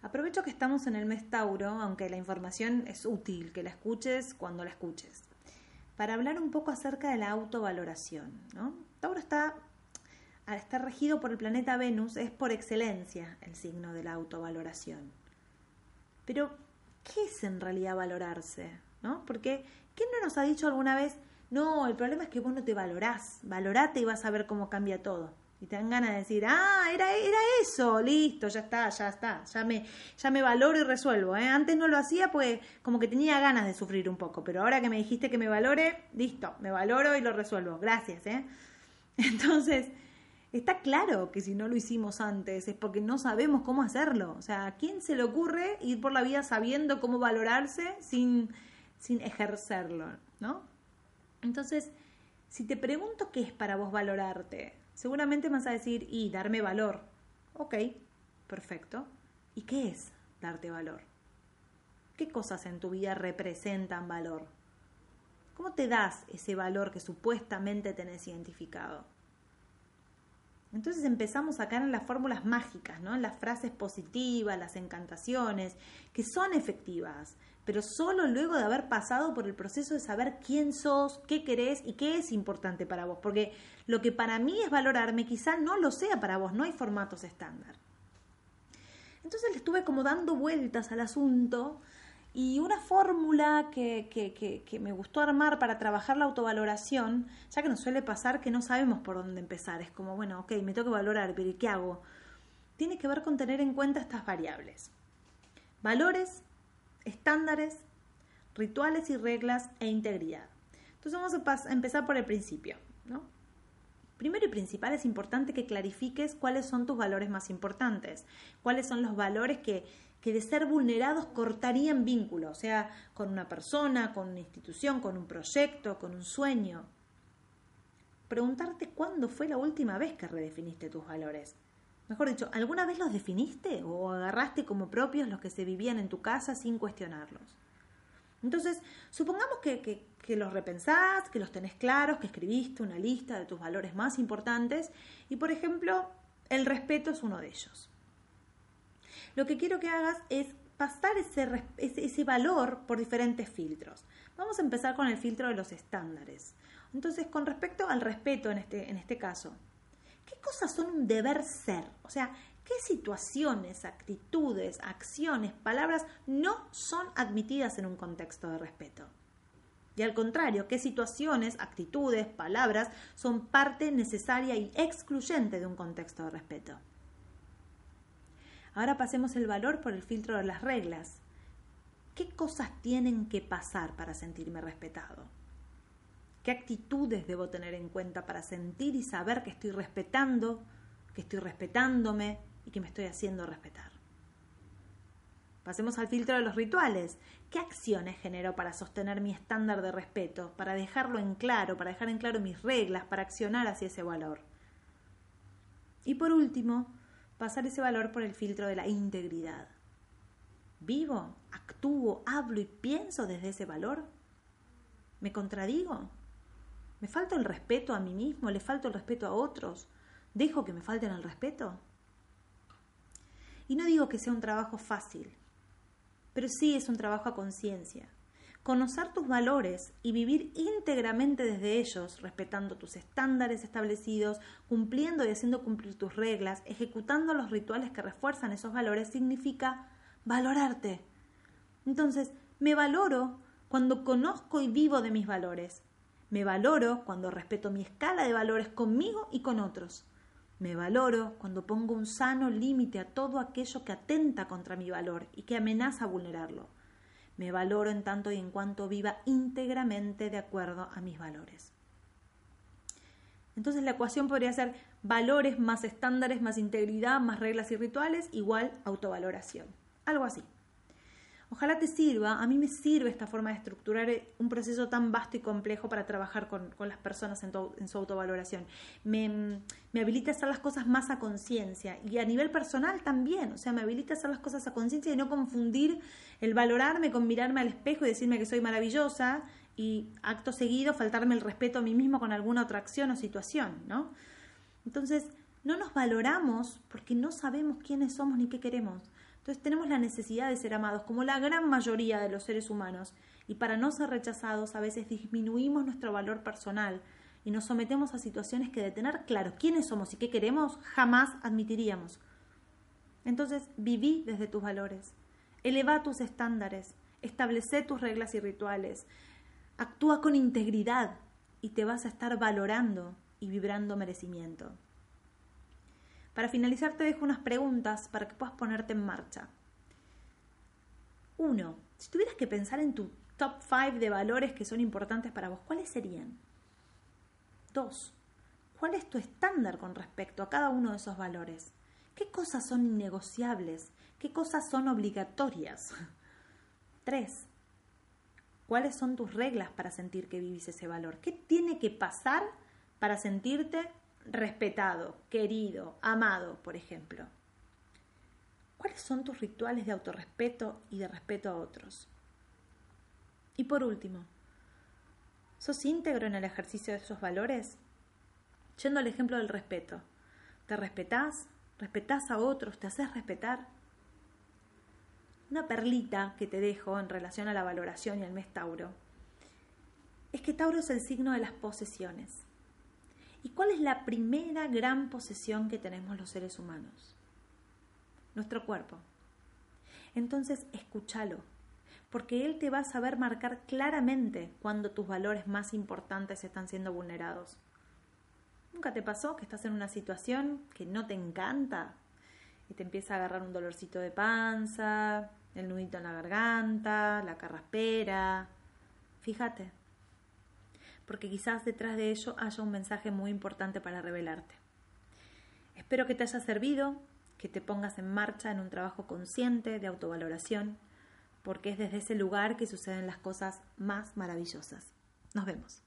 Aprovecho que estamos en el mes Tauro, aunque la información es útil que la escuches cuando la escuches, para hablar un poco acerca de la autovaloración. ¿no? Tauro está, al estar regido por el planeta Venus, es por excelencia el signo de la autovaloración. Pero, ¿qué es en realidad valorarse? ¿No? Porque, ¿quién no nos ha dicho alguna vez, no, el problema es que vos no te valorás, valorate y vas a ver cómo cambia todo? Y te dan ganas de decir, ah, era, era eso, listo, ya está, ya está, ya me, ya me valoro y resuelvo. ¿eh? Antes no lo hacía pues como que tenía ganas de sufrir un poco, pero ahora que me dijiste que me valore, listo, me valoro y lo resuelvo. Gracias. ¿eh? Entonces, está claro que si no lo hicimos antes es porque no sabemos cómo hacerlo. O sea, ¿a quién se le ocurre ir por la vida sabiendo cómo valorarse sin, sin ejercerlo? ¿no? Entonces, si te pregunto qué es para vos valorarte, seguramente vas a decir, y darme valor. Ok, perfecto. ¿Y qué es darte valor? ¿Qué cosas en tu vida representan valor? ¿Cómo te das ese valor que supuestamente tenés identificado? Entonces empezamos acá en las fórmulas mágicas, ¿no? En las frases positivas, las encantaciones, que son efectivas, pero solo luego de haber pasado por el proceso de saber quién sos, qué querés y qué es importante para vos. Porque lo que para mí es valorarme quizá no lo sea para vos, no hay formatos estándar. Entonces le estuve como dando vueltas al asunto y una fórmula que, que, me gustó armar para trabajar la autovaloración, ya que nos suele pasar que no sabemos por dónde empezar, es como, bueno, ok, me tengo que valorar, pero ¿qué hago? Tiene que ver con tener en cuenta estas variables. Valores, estándares, rituales y reglas e integridad. Entonces vamos a empezar por el principio, ¿no? Primero y principal es importante que clarifiques cuáles son tus valores más importantes, cuáles son los valores que, que de ser vulnerados cortarían vínculo, o sea, con una persona, con una institución, con un proyecto, con un sueño. Preguntarte cuándo fue la última vez que redefiniste tus valores. Mejor dicho, ¿alguna vez los definiste o agarraste como propios los que se vivían en tu casa sin cuestionarlos? Entonces, supongamos que, los repensás, que los tenés claros, que escribiste una lista de tus valores más importantes y, por ejemplo, el respeto es uno de ellos. Lo que quiero que hagas es pasar ese, ese, valor por diferentes filtros. Vamos a empezar con el filtro de los estándares. Entonces, con respecto al respeto en este, en este caso, ¿qué cosas son un deber ser? O sea, ¿qué situaciones, actitudes, acciones, palabras no son admitidas en un contexto de respeto? Y al contrario, ¿qué situaciones, actitudes, palabras son parte necesaria y excluyente de un contexto de respeto? Ahora pasemos el valor por el filtro de las reglas. ¿Qué cosas tienen que pasar para sentirme respetado? ¿Qué actitudes debo tener en cuenta para sentir y saber que estoy respetando, que estoy respetándome y que me estoy haciendo respetar? Pasemos al filtro de los rituales. ¿Qué acciones genero para sostener mi estándar de respeto, para dejarlo en claro, para dejar en claro mis reglas, para accionar hacia ese valor? Y por último, pasar ese valor por el filtro de la integridad. ¿Vivo, actúo, hablo y pienso desde ese valor? ¿Me contradigo? ¿Me falta el respeto a mí mismo? ¿Le falto el respeto a otros? ¿Dejo que me falten el respeto? Y no digo que sea un trabajo fácil, pero sí es un trabajo a conciencia. Conocer tus valores y vivir íntegramente desde ellos, respetando tus estándares establecidos, cumpliendo y haciendo cumplir tus reglas, ejecutando los rituales que refuerzan esos valores, significa valorarte. Entonces, me valoro cuando conozco y vivo de mis valores. Me valoro cuando respeto mi escala de valores conmigo y con otros. Me valoro cuando pongo un sano límite a todo aquello que atenta contra mi valor y que amenaza vulnerarlo. Me valoro en tanto y en cuanto viva íntegramente de acuerdo a mis valores. Entonces la ecuación podría ser valores más estándares más integridad más reglas y rituales igual autovaloración. Algo así. Ojalá te sirva, a mí me sirve esta forma de estructurar eh, un proceso tan vasto y complejo para trabajar con, las personas en, su autovaloración. Me, me, habilita a hacer las cosas más a conciencia y a nivel personal también, o sea, me habilita a hacer las cosas a conciencia y no confundir el valorarme con mirarme al espejo y decirme que soy maravillosa y acto seguido faltarme el respeto a mí mismo con alguna otra acción o situación, ¿no? Entonces, no nos valoramos porque no sabemos quiénes somos ni qué queremos. Entonces tenemos la necesidad de ser amados, como la gran mayoría de los seres humanos, y para no ser rechazados a veces disminuimos nuestro valor personal y nos sometemos a situaciones que de tener claro quiénes somos y qué queremos jamás admitiríamos. Entonces viví desde tus valores, eleva tus estándares, establece tus reglas y rituales, actúa con integridad y te vas a estar valorando y vibrando merecimiento. Para finalizar te dejo unas preguntas para que puedas ponerte en marcha. Uno, si tuvieras que pensar en tu top 5 de valores que son importantes para vos, ¿cuáles serían? Dos, ¿cuál es tu estándar con respecto a cada uno de esos valores? ¿Qué cosas son innegociables? ¿Qué cosas son obligatorias? Tres, ¿cuáles son tus reglas para sentir que vivís ese valor? ¿Qué tiene que pasar para sentirte respetado, querido, amado, por ejemplo? ¿Cuáles son tus rituales de autorrespeto y de respeto a otros? Y por último, ¿sos íntegro en el ejercicio de esos valores? Yendo al ejemplo del respeto, ¿te respetás? ¿Respetás a otros? ¿Te haces respetar? Una perlita que te dejo en relación a la valoración y al mes Tauro es que Tauro es el signo de las posesiones. ¿Y cuál es la primera gran posesión que tenemos los seres humanos? Nuestro cuerpo. Entonces, escúchalo, porque Él te va a saber marcar claramente cuando tus valores más importantes están siendo vulnerados. ¿Nunca te pasó que estás en una situación que no te encanta y te empieza a agarrar un dolorcito de panza, el nudito en la garganta, la carraspera? Fíjate, porque quizás detrás de ello haya un mensaje muy importante para revelarte. Espero que te haya servido, que te pongas en marcha en un trabajo consciente de autovaloración porque es desde ese lugar que suceden las cosas más maravillosas. Nos vemos.